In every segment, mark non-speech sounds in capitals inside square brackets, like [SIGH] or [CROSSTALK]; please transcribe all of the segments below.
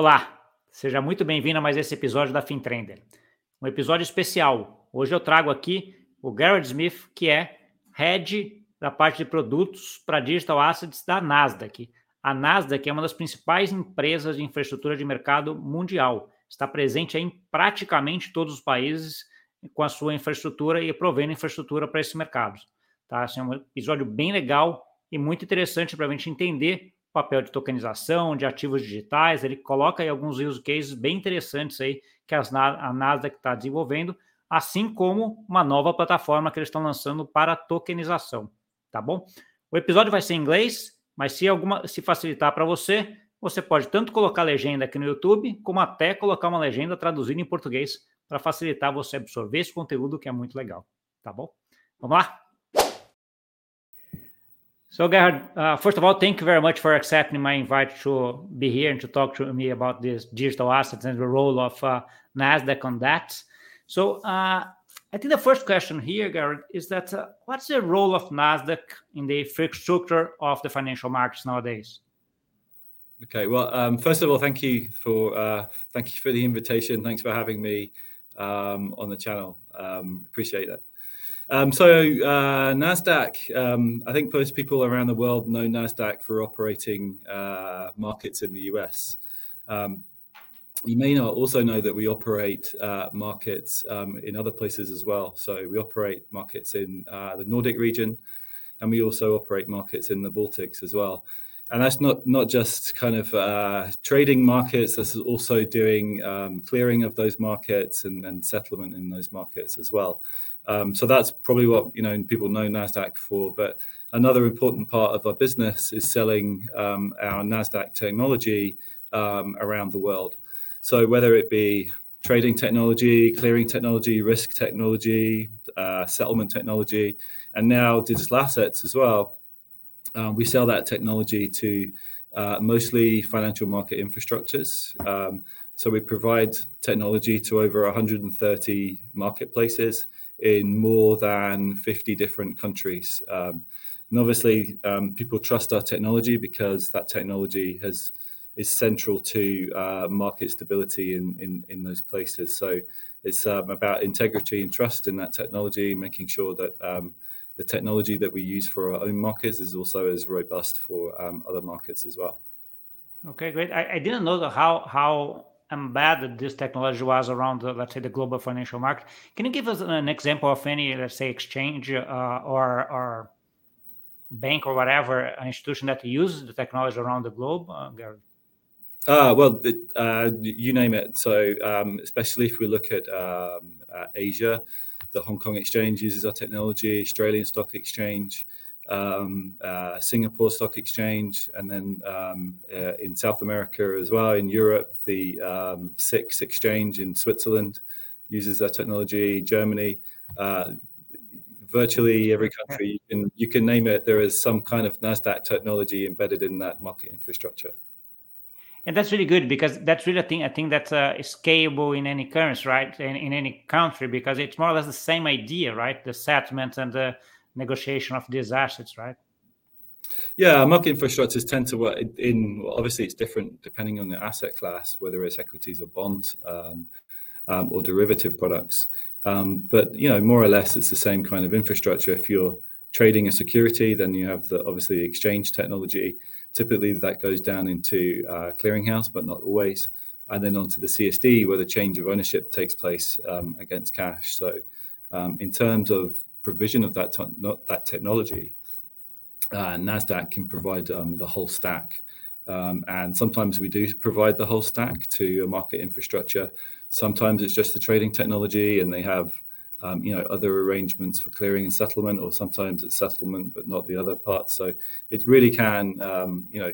Olá, seja muito bem-vindo a mais esse episódio da FinTrender. Um episódio especial. Hoje eu trago aqui o Garrett Smith, que é head da parte de produtos para digital assets da Nasdaq. A Nasdaq é uma das principais empresas de infraestrutura de mercado mundial. Está presente em praticamente todos os países com a sua infraestrutura e provendo infraestrutura para esses mercados. Tá? É um episódio bem legal e muito interessante para a gente entender papel de tokenização, de ativos digitais. Ele coloca aí alguns use cases bem interessantes aí que as, a Nasdaq está desenvolvendo, assim como uma nova plataforma que eles estão lançando para tokenização. Tá bom? O episódio vai ser em inglês, mas se alguma se facilitar para você, você pode tanto colocar legenda aqui no YouTube, como até colocar uma legenda traduzida em português para facilitar você absorver esse conteúdo que é muito legal, tá bom? Vamos lá? So, Gerhard, uh, first of all, thank you very much for accepting my invite to be here and to talk to me about these digital assets and the role of uh, Nasdaq on that. So, uh, I think the first question here, Gerhard, is that uh, what's the role of Nasdaq in the infrastructure of the financial markets nowadays? Okay, well, um, first of all, thank you for uh, thank you for the invitation. Thanks for having me um, on the channel. Um, appreciate that. Um, so uh, Nasdaq, um, I think most people around the world know Nasdaq for operating uh, markets in the US. Um, you may not also know that we operate uh, markets um, in other places as well. So we operate markets in uh, the Nordic region, and we also operate markets in the Baltics as well. And that's not not just kind of uh, trading markets. That's also doing um, clearing of those markets and, and settlement in those markets as well. Um, so that's probably what you know people know Nasdaq for. But another important part of our business is selling um, our Nasdaq technology um, around the world. So whether it be trading technology, clearing technology, risk technology, uh, settlement technology, and now digital assets as well, uh, we sell that technology to uh, mostly financial market infrastructures. Um, so we provide technology to over 130 marketplaces in more than 50 different countries. Um, and obviously, um, people trust our technology because that technology has is central to uh, market stability in, in, in those places. So it's um, about integrity and trust in that technology, making sure that um, the technology that we use for our own markets is also as robust for um, other markets as well. Okay, great. I, I didn't know how how embedded this technology was around, the, let's say, the global financial market. Can you give us an example of any, let's say, exchange uh, or or bank or whatever institution that uses the technology around the globe, uh, Gary? Ah, well, uh, you name it. So, um, especially if we look at um, uh, Asia, the Hong Kong Exchange uses our technology, Australian Stock Exchange, um, uh, Singapore Stock Exchange, and then um, uh, in South America as well, in Europe, the um, SIX Exchange in Switzerland uses our technology. Germany, uh, virtually every country you can you can name it, there is some kind of Nasdaq technology embedded in that market infrastructure. And that's really good because that's really a thing. I think that's uh, scalable in any currency, right? In, in any country, because it's more or less the same idea, right? The settlement and the negotiation of these assets, right? Yeah, market infrastructures tend to work in. Well, obviously, it's different depending on the asset class, whether it's equities or bonds um, um, or derivative products. Um, but you know, more or less, it's the same kind of infrastructure. If you're trading a security, then you have the obviously the exchange technology. Typically, that goes down into uh, clearinghouse, but not always, and then onto the CSD where the change of ownership takes place um, against cash. So, um, in terms of provision of that, not that technology, uh, Nasdaq can provide um, the whole stack. Um, and sometimes we do provide the whole stack to a market infrastructure. Sometimes it's just the trading technology, and they have um, you know other arrangements for clearing and settlement, or sometimes it's settlement but not the other parts. So it really can um, you know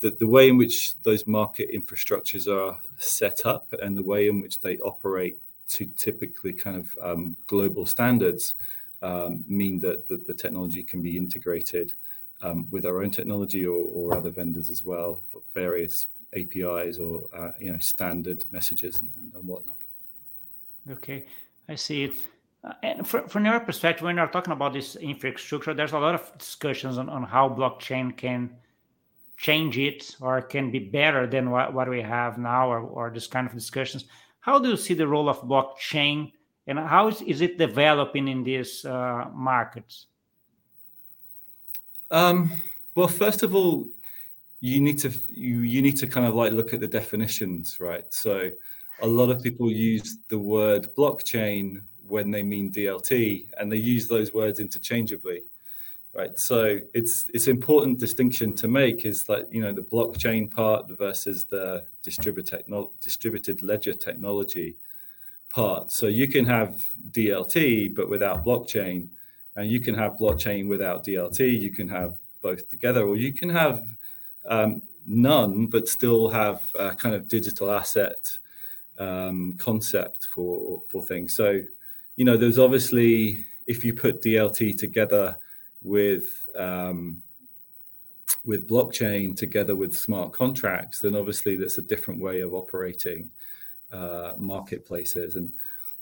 the, the way in which those market infrastructures are set up and the way in which they operate to typically kind of um, global standards um, mean that, that, the technology can be integrated um, with our own technology or, or, other vendors as well for various APIs or uh, you know standard messages and, and, whatnot. Okay, I see. Uh, and for, from your perspective, when you're talking about this infrastructure, there's a lot of discussions on, on how blockchain can change it or can be better than what, what we have now or, or this kind of discussions. How do you see the role of blockchain and how is, is it developing in these uh, markets? Um, well, first of all, you need to you, you need to kind of like look at the definitions, right? So a lot of people use the word blockchain when they mean DLT, and they use those words interchangeably, right? So it's it's important distinction to make is that you know the blockchain part versus the distributed distributed ledger technology part. So you can have DLT but without blockchain, and you can have blockchain without DLT. You can have both together, or you can have um, none but still have a kind of digital asset um, concept for for things. So you know, there's obviously if you put DLT together with um, with blockchain together with smart contracts, then obviously that's a different way of operating uh, marketplaces. And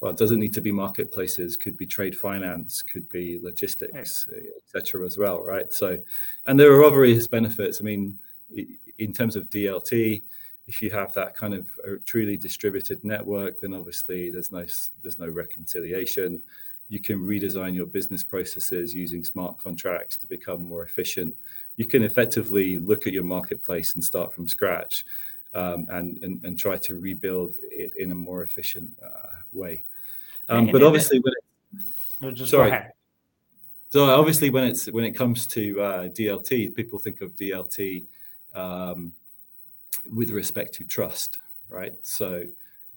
well, it doesn't need to be marketplaces; could be trade finance, could be logistics, etc. as well, right? So, and there are obvious benefits. I mean, in terms of DLT, if you have that kind of truly distributed network, then obviously there's no there's no reconciliation. You can redesign your business processes using smart contracts to become more efficient. You can effectively look at your marketplace and start from scratch, um, and, and, and try to rebuild it in a more efficient uh, way. Um, but obviously, when it, no, just sorry. So obviously, when it's when it comes to uh, DLT, people think of DLT um, with respect to trust, right? So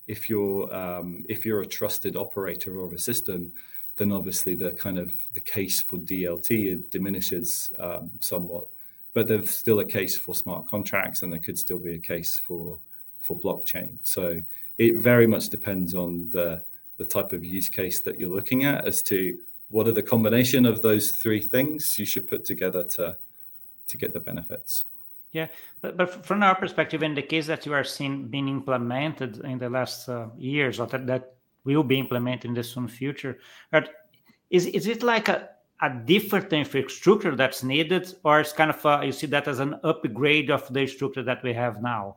if you're um, if you're a trusted operator of a system, then obviously the kind of the case for DLT diminishes um, somewhat. But there's still a case for smart contracts, and there could still be a case for for blockchain. So it very much depends on the the type of use case that you're looking at as to what are the combination of those three things you should put together to to get the benefits. Yeah, but, but from our perspective, in the case that you are seeing being implemented in the last uh, years, or that, that will be implemented in the soon future, is is it like a, a different infrastructure that's needed, or it's kind of a, you see that as an upgrade of the structure that we have now?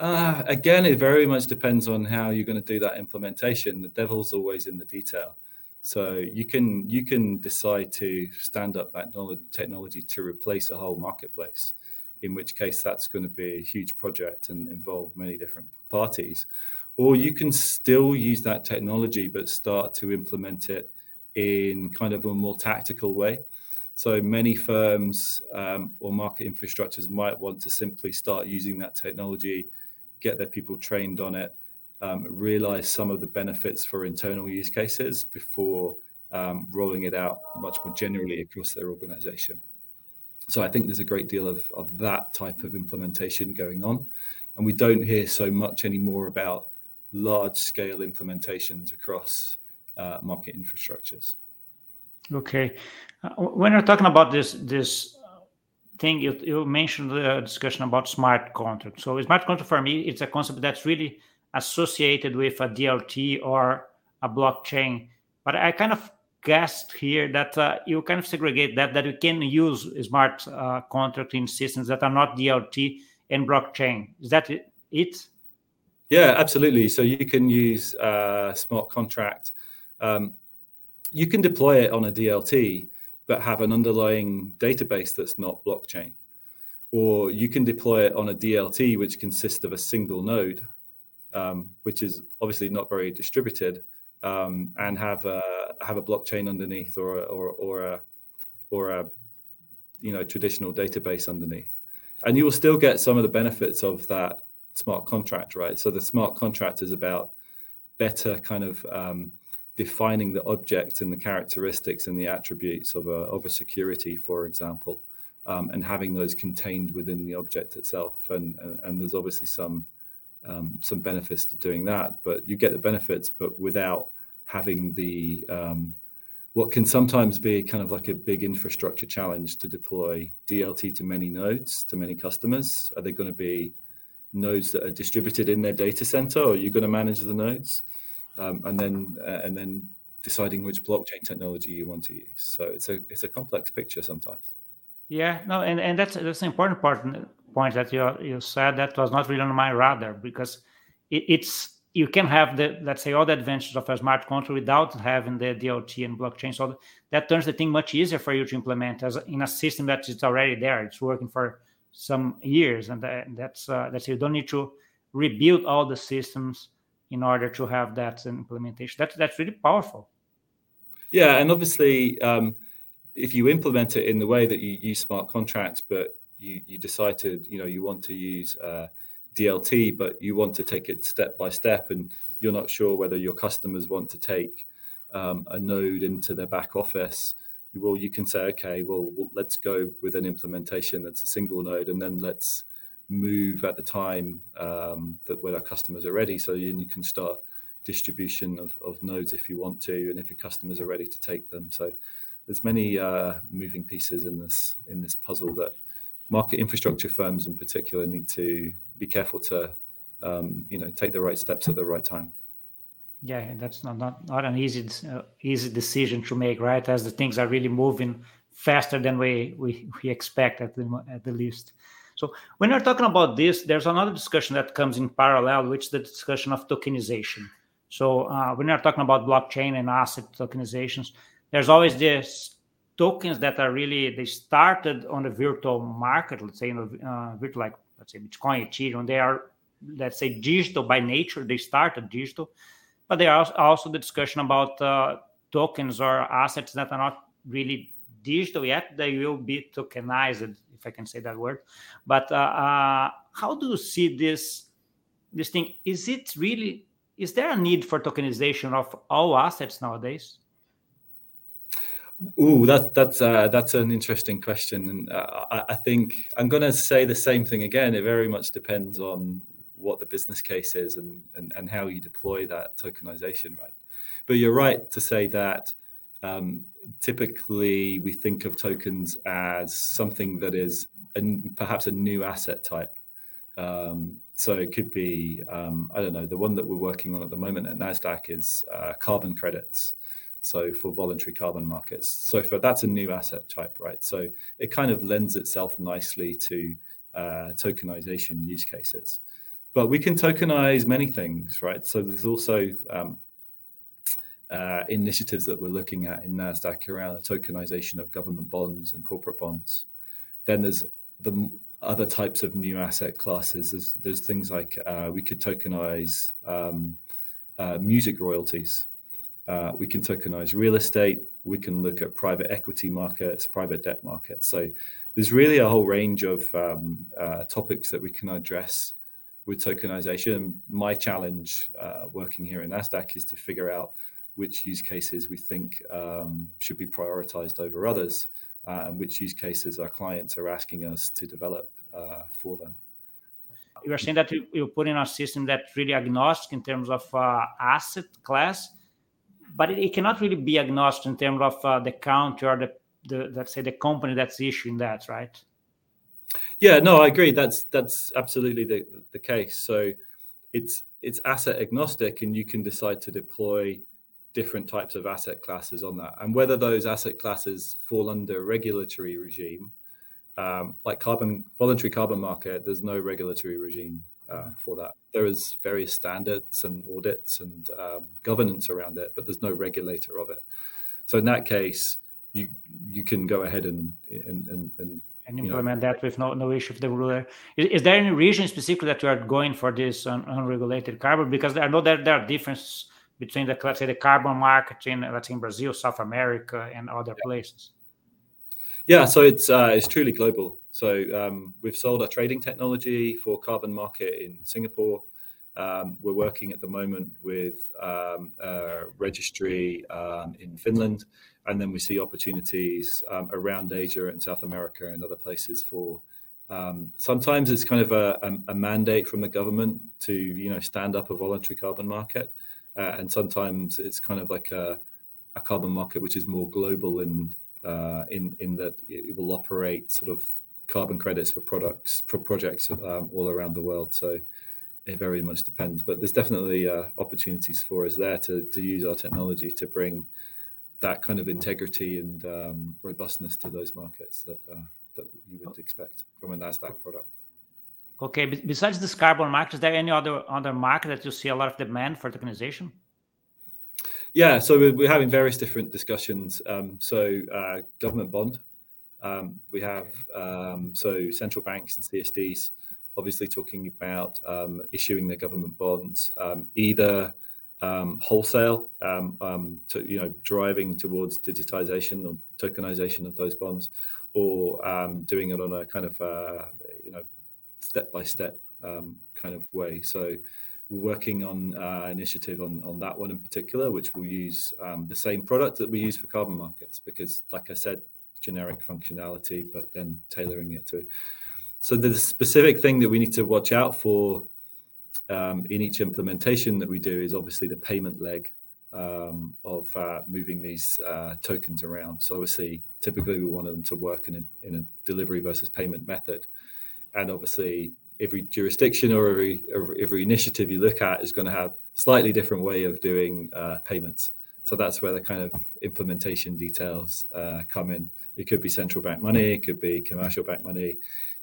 Uh, again, it very much depends on how you're going to do that implementation. The devil's always in the detail. So you can you can decide to stand up that technology to replace a whole marketplace, in which case that's going to be a huge project and involve many different parties. Or you can still use that technology but start to implement it in kind of a more tactical way. So many firms um, or market infrastructures might want to simply start using that technology, get their people trained on it, realize some of the benefits for internal use cases before um, rolling it out much more generally across their organization. So I think there's a great deal of, that type of implementation going on. And we don't hear so much anymore about large scale implementations across uh, market infrastructures. Okay. Uh, when you're talking about this, this thing, you, you mentioned the discussion about smart contracts. So smart contract for me, it's a concept that's really associated with a DLT or a blockchain. But I kind of guessed here that uh, you kind of segregate that that you can use smart uh, contracting systems that are not DLT and blockchain. Is that it? Yeah, absolutely. So you can use uh, smart contract. Um, you can deploy it on a DLT, but have an underlying database that's not blockchain. Or you can deploy it on a DLT, which consists of a single node um, which is obviously not very distributed, um, and have a have a blockchain underneath or or or a or a you know traditional database underneath, and you will still get some of the benefits of that smart contract, right? So the smart contract is about better kind of um, defining the object and the characteristics and the attributes of a of a security, for example, um, and having those contained within the object itself. And, and, and there's obviously some um, some benefits to doing that, but you get the benefits, but without having the um, what can sometimes be kind of like a big infrastructure challenge to deploy DLT to many nodes, to many customers. Are they going to be nodes that are distributed in their data center, or are you going to manage the nodes? Um, and then uh, and then deciding which blockchain technology you want to use. So it's a it's a complex picture sometimes. Yeah, no, and, and that's that's an important part point that you you said that was not really on my radar because it, it's you can have the let's say all the advantages of a smart contract without having the DLT and blockchain. So that turns the thing much easier for you to implement as in a system that is already there. It's working for some years, and that's uh, that's you don't need to rebuild all the systems in order to have that implementation. That's that's really powerful. Yeah, and obviously, um, if you implement it in the way that you use smart contracts, but you you decide to you know you want to use uh, DLT, but you want to take it step by step, and you're not sure whether your customers want to take um, a node into their back office. Well, you can say, okay, well, well, let's go with an implementation that's a single node, and then let's move at the time um, that when our customers are ready. So you, you can start distribution of, of nodes if you want to, and if your customers are ready to take them. So there's many uh, moving pieces in this in this puzzle that market infrastructure firms in particular need to be careful to um, you know take the right steps at the right time. Yeah, that's not not, not an easy uh, easy decision to make, right? As the things are really moving faster than we we, we expect at the at the least. So when we're talking about this, there's another discussion that comes in parallel, which is the discussion of tokenization. So uh, when we're talking about blockchain and asset tokenizations, there's always this tokens that are really they started on the virtual market. Let's say you know uh, virtual like let's say Bitcoin, Ethereum. They are let's say digital by nature. They started digital, but there are also the discussion about uh, tokens or assets that are not really digital yet. They will be tokenized if I can say that word. But uh, uh, how do you see this this thing? Is it really? Is there a need for tokenization of all assets nowadays? Oh, that, that's uh, that's an interesting question, and uh, I, I, think I'm going to say the same thing again. It very much depends on what the business case is and, and and how you deploy that tokenization, right? But you're right to say that um, typically, we think of tokens as something that is a, perhaps a new asset type. Um, so it could be, um, I don't know, the one that we're working on at the moment at Nasdaq is uh, carbon credits. So for voluntary carbon markets, so for that's a new asset type, right? So it kind of lends itself nicely to uh, tokenization use cases. But we can tokenize many things, right? So there's also um, uh, initiatives that we're looking at in Nasdaq around the tokenization of government bonds and corporate bonds. Then there's the other types of new asset classes. There's, there's things like uh, we could tokenize um, uh, music royalties. Uh, we can tokenize real estate. We can look at private equity markets, private debt markets. So there's really a whole range of um, uh, topics that we can address with tokenization. My challenge uh, working here in Nasdaq is to figure out which use cases we think um, should be prioritized over others, uh, and which use cases our clients are asking us to develop uh, for them. You are saying that you, you put in a system that's really agnostic in terms of uh, asset class, but it, it, cannot really be agnostic in terms of uh, the country or the, the, let's say, the company that's issuing that, right? Yeah, no, I agree. That's that's absolutely the the case. So it's it's asset agnostic, and you can decide to deploy different types of asset classes on that. And whether those asset classes fall under regulatory regime, um, like carbon voluntary carbon market, there's no regulatory regime uh, for that. There is various standards and audits and um, governance around it, but there's no regulator of it. So in that case, you you can go ahead and and and, and and implement know, that with no, no issue with the ruler. Is, is, there any region specifically that you are going for this un, unregulated carbon? Because I know that there are differences between the let's say the carbon market in let's say in Brazil, South America, and other yeah. places? Yeah, so it's uh, it's truly global. So um, we've sold our trading technology for carbon market in Singapore. Um, we're working at the moment with um, registry um, in Finland, and then we see opportunities um, around Asia and South America and other places for. Um, sometimes it's kind of a, a, a, mandate from the government to you know stand up a voluntary carbon market, uh, and sometimes it's kind of like a, a, carbon market which is more global in uh, in in that it will operate sort of carbon credits for products for projects um, all around the world. So it very much depends, but there's definitely uh, opportunities for us there to to use our technology to bring that kind of integrity and um, robustness to those markets that uh, that you would expect from a Nasdaq product. Okay. Besides this carbon market, is there any other other market that you see a lot of demand for tokenization? Yeah, so we're, we're having various different discussions. Um, so uh, government bond, we have um, so central banks and CSDs, obviously talking about um, issuing their government bonds, um, either um, wholesale, to, you know, driving towards digitization or tokenization of those bonds, or doing it on a kind of uh, you know step by step kind of way. So we're working on uh, initiative on, on that one in particular, which will use um, the same product that we use for carbon markets, because like I said, generic functionality, but then tailoring it to. it. So the specific thing that we need to watch out for um, in each implementation that we do is obviously the payment leg um, of uh, moving these uh, tokens around. So obviously, typically we want them to work in a, in a delivery versus payment method, and obviously every jurisdiction or every every initiative you look at is going to have slightly different way of doing uh, payments. So that's where the kind of implementation details uh, come in. It could be central bank money, it could be commercial bank money,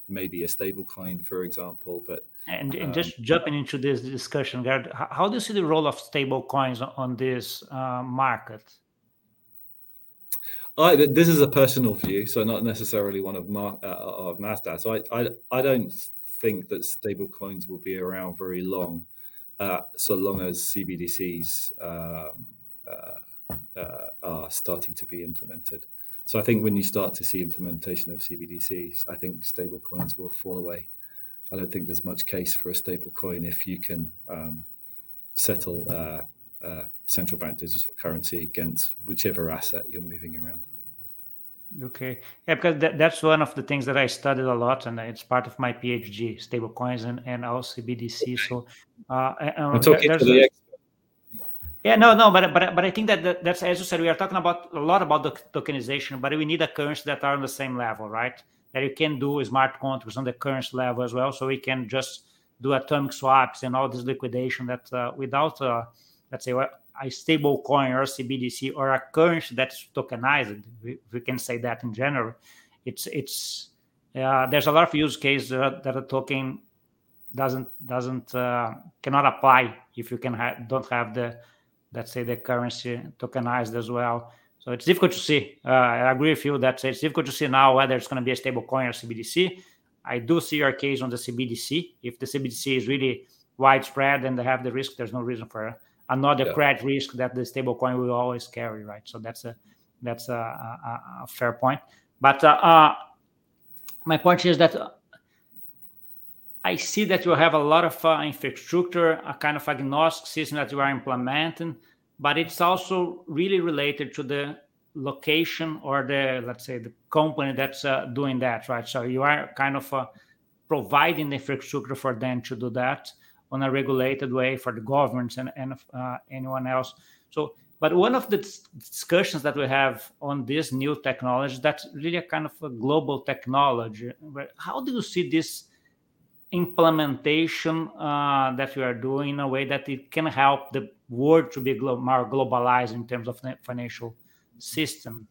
maybe a stable coin, for example. But and, and um, just jumping into this discussion, Gerd, how do you see the role of stable coins on this uh, market? I, this is a personal view, so not necessarily one of Mar- uh, of Nasdaq. So I, I, I don't think that stable coins will be around very long, uh, so long as CBDCs um, uh, uh, are starting to be implemented. So I think when you start to see implementation of CBDCs, I think stable coins will fall away. I don't think there's much case for a stable coin if you can um, settle uh, uh, central bank digital currency against whichever asset you're moving around. Okay. Yeah, because that, that's one of the things that I studied a lot, and it's part of my PhD, stablecoins and, and also BDC. So, uh, and, the yeah, no, no, but but but I think that that's as you said, we are talking about a lot about the tokenization, but we need a currency that are on the same level, right? That you can do smart contracts on the currency level as well, so we can just do atomic swaps and all this liquidation that uh, without, uh, let's say, a stable coin or CBDC or a currency that's tokenized, we, we can say that in general, it's it's uh, there's a lot of use cases that, that a token doesn't doesn't uh, cannot apply if you can ha- don't have the let's say the currency tokenized as well. So it's difficult to see. Uh, I agree with you that it's difficult to see now whether it's going to be a stable coin or CBDC. I do see your case on the CBDC. If the CBDC is really widespread and they have the risk, there's no reason for another yeah. credit risk that the stablecoin will always carry, right? So that's a that's a, a, a fair point. But uh, uh, my point is that I see that you have a lot of uh, infrastructure, a kind of agnostic system that you are implementing, but it's also really related to the location or the let's say the company that's uh, doing that, right? So you are kind of uh, providing the infrastructure for them to do that on a regulated way for the governments and, and uh, anyone else. So, but one of the discussions that we have on this new technology, that's really a kind of a global technology. How do you see this implementation uh, that we are doing in a way that it can help the world to be glo- more globalized in terms of financial system?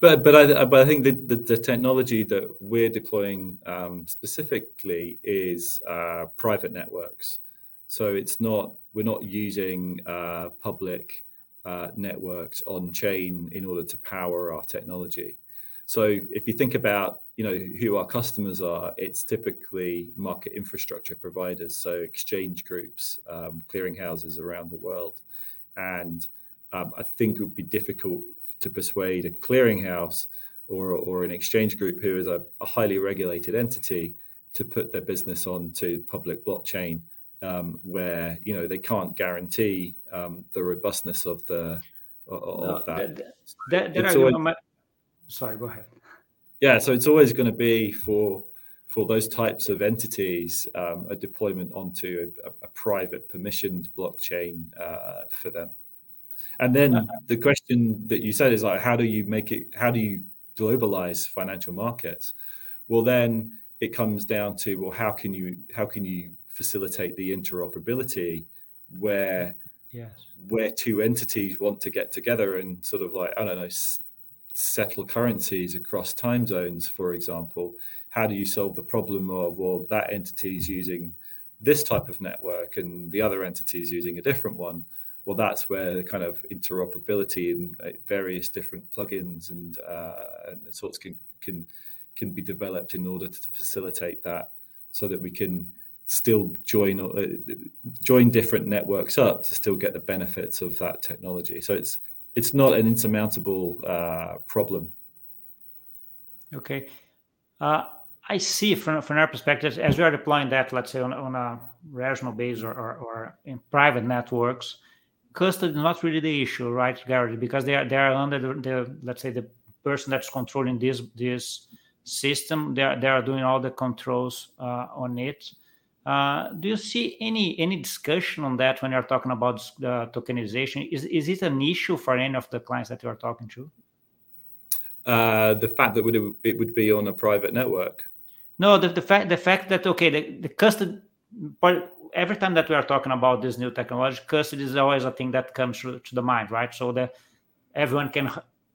But but I but I think the, the, the technology that we're deploying um, specifically is uh, private networks. So it's not we're not using uh, public uh, networks on chain in order to power our technology. So if you think about you know who our customers are, it's typically market infrastructure providers, so exchange groups, um, clearinghouses around the world, and um, I think it would be difficult to persuade a clearinghouse or, or an exchange group who is a, a highly regulated entity to put their business onto public blockchain um, where you know they can't guarantee um, the robustness of the of no, that. that, that always, my, sorry, go ahead. Yeah, so it's always going to be for for those types of entities um, a deployment onto a, a private permissioned blockchain uh, for them. And then uh, the question that you said is like, how do you make it? How do you globalize financial markets? Well, then it comes down to well, how can you how can you facilitate the interoperability where yes. where two entities want to get together and sort of like I don't know settle currencies across time zones, for example, how do you solve the problem of, well, that entity is using this type of network and the other entity is using a different one? Well, that's where kind of interoperability and uh, various different plugins and, uh, and sorts can can can be developed in order to facilitate that, so that we can still join uh, join different networks up to still get the benefits of that technology. So it's it's not an insurmountable uh, problem. Okay. Uh, I see from, from our perspective, as we are deploying that, let's say on, on a rational base or, or, or in private networks, custody is not really the issue, right, Gary? Because they are they are under the, the let's say the person that's controlling this this system. They are they are doing all the controls uh, on it. Uh, do you see any any discussion on that when you're talking about the tokenization? Is is it an issue for any of the clients that you are talking to? Uh, the fact that would it would be on a private network. No, the, the fact the fact that okay, the, the custody. But every time that we are talking about this new technology, custody is always a thing that comes to, to the mind, right? So that everyone can.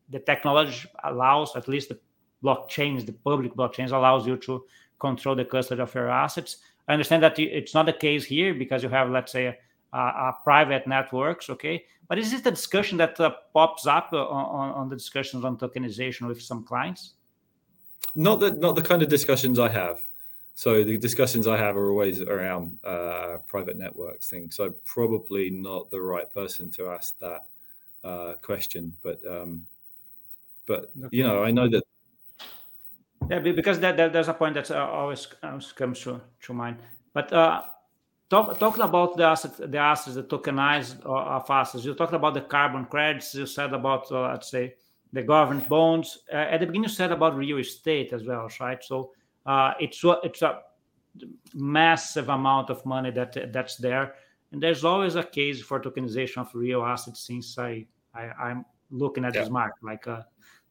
The technology allows at least the blockchains, the public blockchains, allows you to control the custody of your assets I understand that it's not the case here because you have, let's say, a, a private networks, okay? But is this the discussion that uh, pops up uh, on, on the discussions on tokenization with some clients? Not the not the kind of discussions I have. So the discussions I have are always around uh, private networks things. So probably not the right person to ask that uh, question. But um, but okay. you know, I know that yeah, because that, that there's a point that uh, always comes, comes to, to mind. But uh, talk, talking about the assets, the assets, the tokenized uh, of assets, you talked about the carbon credits. You said about uh, let's say the government bonds. Uh, at the beginning, you said about real estate as well, right? So uh, it's it's a massive amount of money that that's there, and there's always a case for tokenization of real assets. Since I, I am looking at yeah. this market like uh,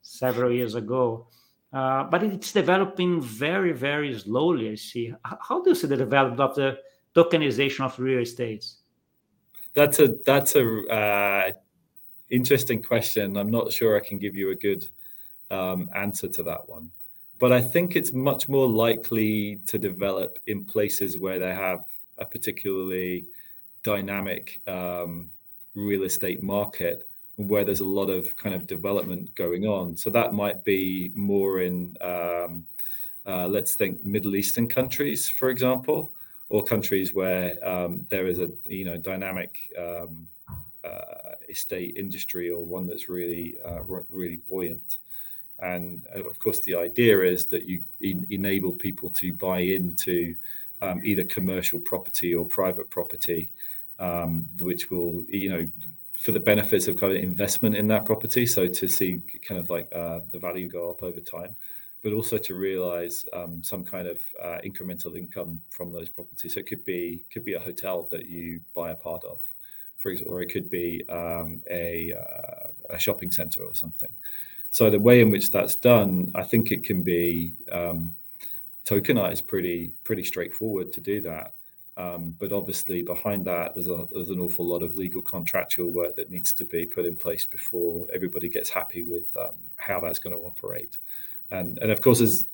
several years ago. Uh, but it's developing very, very slowly. I see. How do you see the development of the tokenization of real estates? That's a that's a uh, interesting question. I'm not sure I can give you a good um, answer to that one, but I think it's much more likely to develop in places where they have a particularly dynamic um, real estate market where there's a lot of kind of development going on. So that might be more in, um, uh, let's think, Middle Eastern countries, for example, or countries where um, there is a you know dynamic um, uh, estate industry or one that's really uh, really buoyant. And uh, of course, the idea is that you en- enable people to buy into um, either commercial property or private property, um, which will you know for the benefits of kind of investment in that property. So to see kind of like uh, the value go up over time, but also to realize um, some kind of uh, incremental income from those properties. So it could be could be a hotel that you buy a part of, for example, or it could be um, a uh, a shopping center or something. So the way in which that's done, I think it can be um, tokenized pretty pretty straightforward to do that. Um, but obviously, behind that, there's, an awful lot of legal contractual work that needs to be put in place before everybody gets happy with um, how that's going to operate. And of course, as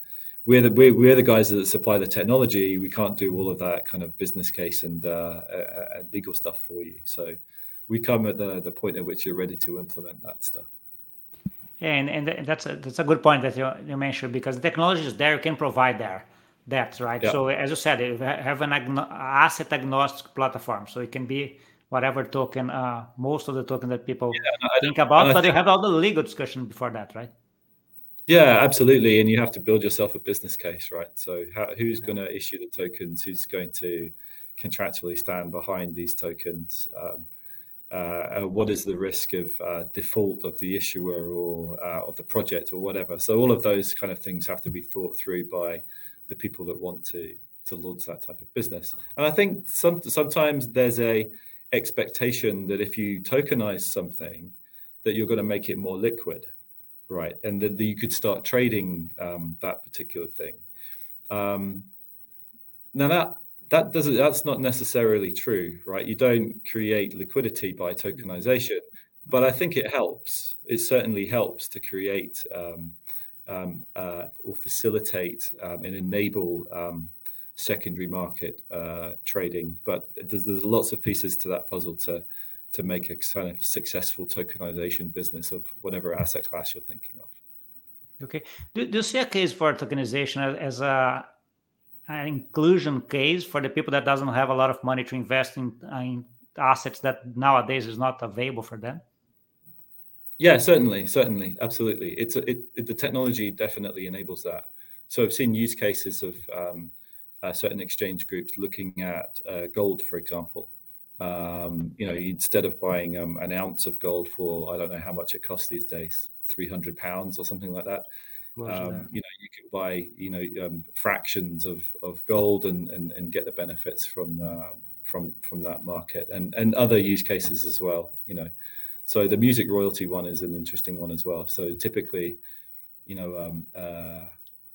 we're the we're, we're, the guys that supply the technology, we can't do all of that kind of business case and uh, legal stuff for you. So we come at the point at which you're ready to implement that stuff. And and that's a, that's a good point that you, you mentioned because the technology is there, you can provide there that, right? Yeah. So as you said, you have an agno- asset agnostic platform, so it can be whatever token, uh, most of the token that people yeah, think about, but think, you have all the legal discussion before that, right? Yeah, absolutely. And you have to build yourself a business case, right? So how, who's yeah. going to issue the tokens? Who's going to contractually stand behind these tokens? Um, uh, uh, what is the risk of uh, default of the issuer or uh, of the project or whatever? So all of those kind of things have to be thought through by the people that want to to launch that type of business. And I think some, sometimes there's a expectation that if you tokenize something, that you're going to make it more liquid, right? And that you could start trading um, that particular thing. Um, now that that doesn't that's not necessarily true, right? You don't create liquidity by tokenization. but I think it helps. It certainly helps to create um, or facilitate um, and enable um, secondary market uh, trading. But there's, lots of pieces to that puzzle to to make a kind of successful tokenization business of whatever asset class you're thinking of. Okay. Do, you see a case for tokenization as, as a an inclusion case for the people that doesn't have a lot of money to invest in, in assets that nowadays is not available for them? Yeah, certainly, certainly, absolutely. It's a, it, it, the technology definitely enables that. So I've seen use cases of um, uh, certain exchange groups looking at uh, gold, for example. Um, you know, instead of buying um, an ounce of gold for I don't know how much it costs these days, three hundred pounds or something like that. Um, you know, you can buy you know um, fractions of, of gold and, and, and get the benefits from uh, from from that market and and other use cases as well. You know, so the music royalty one is an interesting one as well. So typically, you know, um, uh,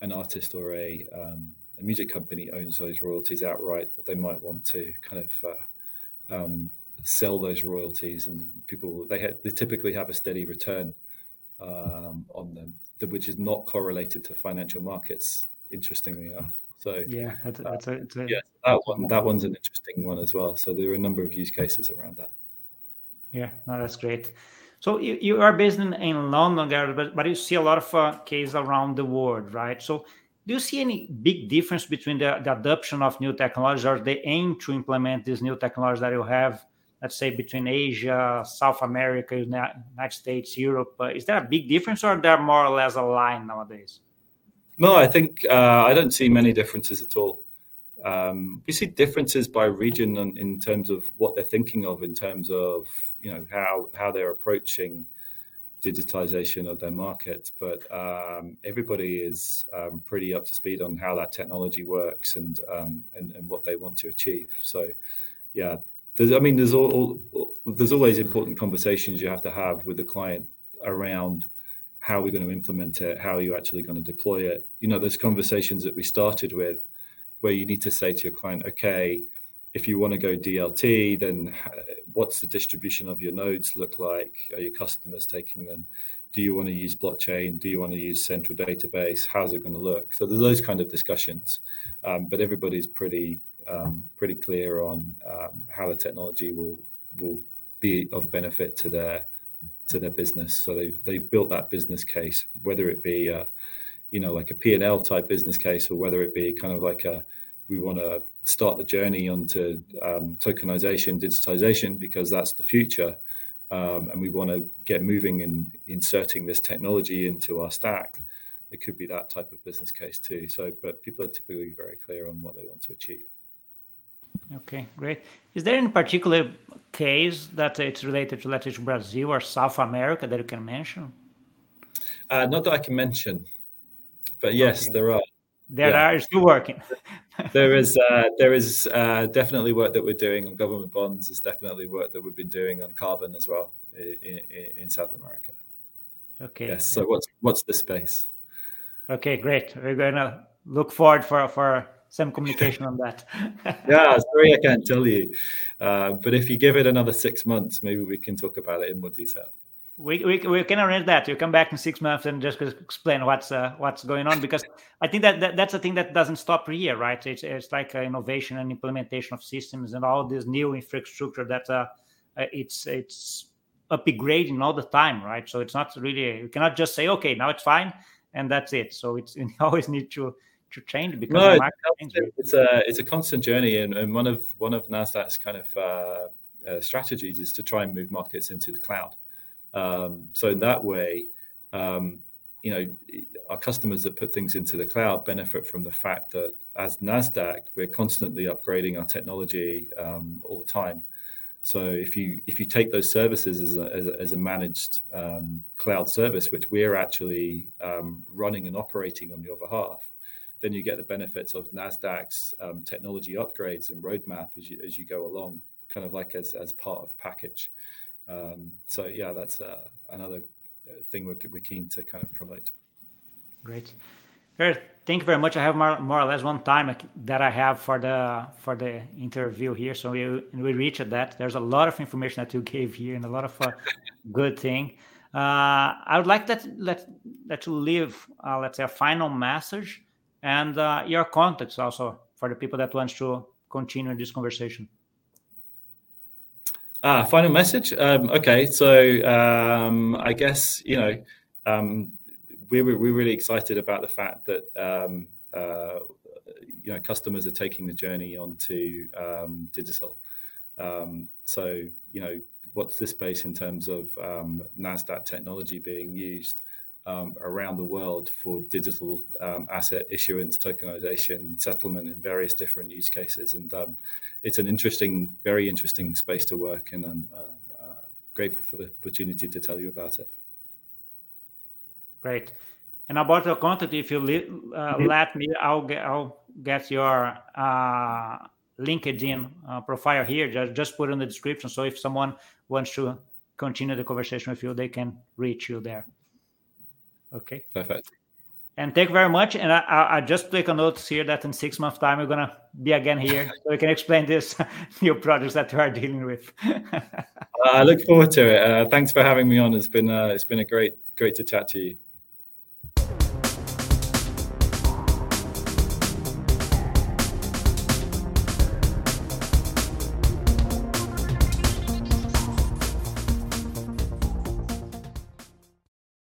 an artist or a, um, a music company owns those royalties outright, but they might want to kind of uh, um, sell those royalties, and people they ha- they typically have a steady return um, on them, which is not correlated to financial markets. Interestingly enough. So yeah, that's, that's a, a, yeah, that one that one's an interesting one as well. So there are a number of use cases around that. Yeah, no, that's great. So you, you are based in, in London, Gareth, but, but you see a lot of uh, cases around the world, right? So do you see any big difference between the, the adoption of new technologies or the aim to implement these new technologies that you have, let's say, between Asia, South America, United States, Europe? Uh, is there a big difference or they're more or less aligned nowadays? No, I think uh, I don't see many differences at all. Um, we see differences by region in, in, terms of what they're thinking of, in terms of you know how how they're approaching digitization of their markets. But um, everybody is um, pretty up to speed on how that technology works and, um, and and what they want to achieve. So, yeah, I mean, there's all, all, there's always important conversations you have to have with the client around how we're going to implement it, how are you actually going to deploy it. You know, there's conversations that we started with where you need to say to your client, okay, if you want to go DLT, then what's the distribution of your nodes look like? Are your customers taking them? Do you want to use blockchain? Do you want to use central database? How's it going to look? So there's those kind of discussions, um, but everybody's pretty um, pretty clear on um, how the technology will will be of benefit to their to their business. So they've they've built that business case, whether it be you know like a P&L type business case or whether it be kind of like a we want to start the journey onto um, tokenization, digitization, because that's the future. Um, and we want to get moving and inserting this technology into our stack. It could be that type of business case too. So, but people are typically very clear on what they want to achieve. Okay, great. Is there any particular case that it's related to, let's say, Brazil or South America that you can mention? Uh, not that I can mention, but yes, okay. there are. There yeah. are still working. [LAUGHS] there is uh, there is uh, definitely work that we're doing on government bonds. There's definitely work that we've been doing on carbon as well in, in, South America. Okay. Yes. So what's what's the space? Okay, great. We're gonna look forward for for some communication on that. [LAUGHS] yeah, sorry I can't tell you, uh, but if you give it another six months, maybe we can talk about it in more detail we, we, we can arrange that. You come back in six months and just explain what's uh, what's going on because I think that, that that's a thing that doesn't stop here, right? It's it's like uh, innovation and implementation of systems and all this new infrastructure that uh, uh, it's it's upgrading all the time, right? So it's not really you cannot just say okay now it's fine and that's it. So it's [LAUGHS] you always need to to change because no, it's, it's, a it's a constant journey and, and one of one of Nasdaq's kind of uh, uh, strategies is to try and move markets into the cloud. Um, so in that way, um, you know, our customers that put things into the cloud benefit from the fact that as Nasdaq, we're constantly upgrading our technology um, all the time. So if you if you take those services as a, as a, as a managed um, cloud service, which we're actually um, running and operating on your behalf, then you get the benefits of Nasdaq's um, technology upgrades and roadmap as you as you go along, kind of like as as part of the package. Um, so yeah, that's uh, another thing we're, keen to kind of promote. Great. Thank you very much. I have more, more or less one time that I have for the for the interview here. So we we reached that. There's a lot of information that you [LAUGHS] gave here and a lot of uh, good thing. Uh, I would like that let that you leave uh, let's say a final message and uh, your contacts also for the people that wants to continue this conversation. Ah, final message. Um, okay, so um, I guess you know um, we we're, we're really excited about the fact that um, uh, you know customers are taking the journey onto um, digital. Um, so you know what's the space in terms of Nasdaq technology being used um, around the world for digital um, asset issuance, tokenization, settlement in various different use cases, and it's an interesting, very interesting space to work, and I'm uh, uh, grateful for the opportunity to tell you about it. Great. And about the content, if you uh, mm-hmm. let me, I'll get, I'll get your uh, LinkedIn uh, profile here. Just, just put in the description. So if someone wants to continue the conversation with you, they can reach you there. Okay. Perfect. And thank you very much. And I, I just take a note here that in six months' time we're gonna be again here, so we can explain this [LAUGHS] new projects that you are dealing with. [LAUGHS] I look forward to it. Uh, thanks for having me on. It's been uh, it's been a great great to chat to you.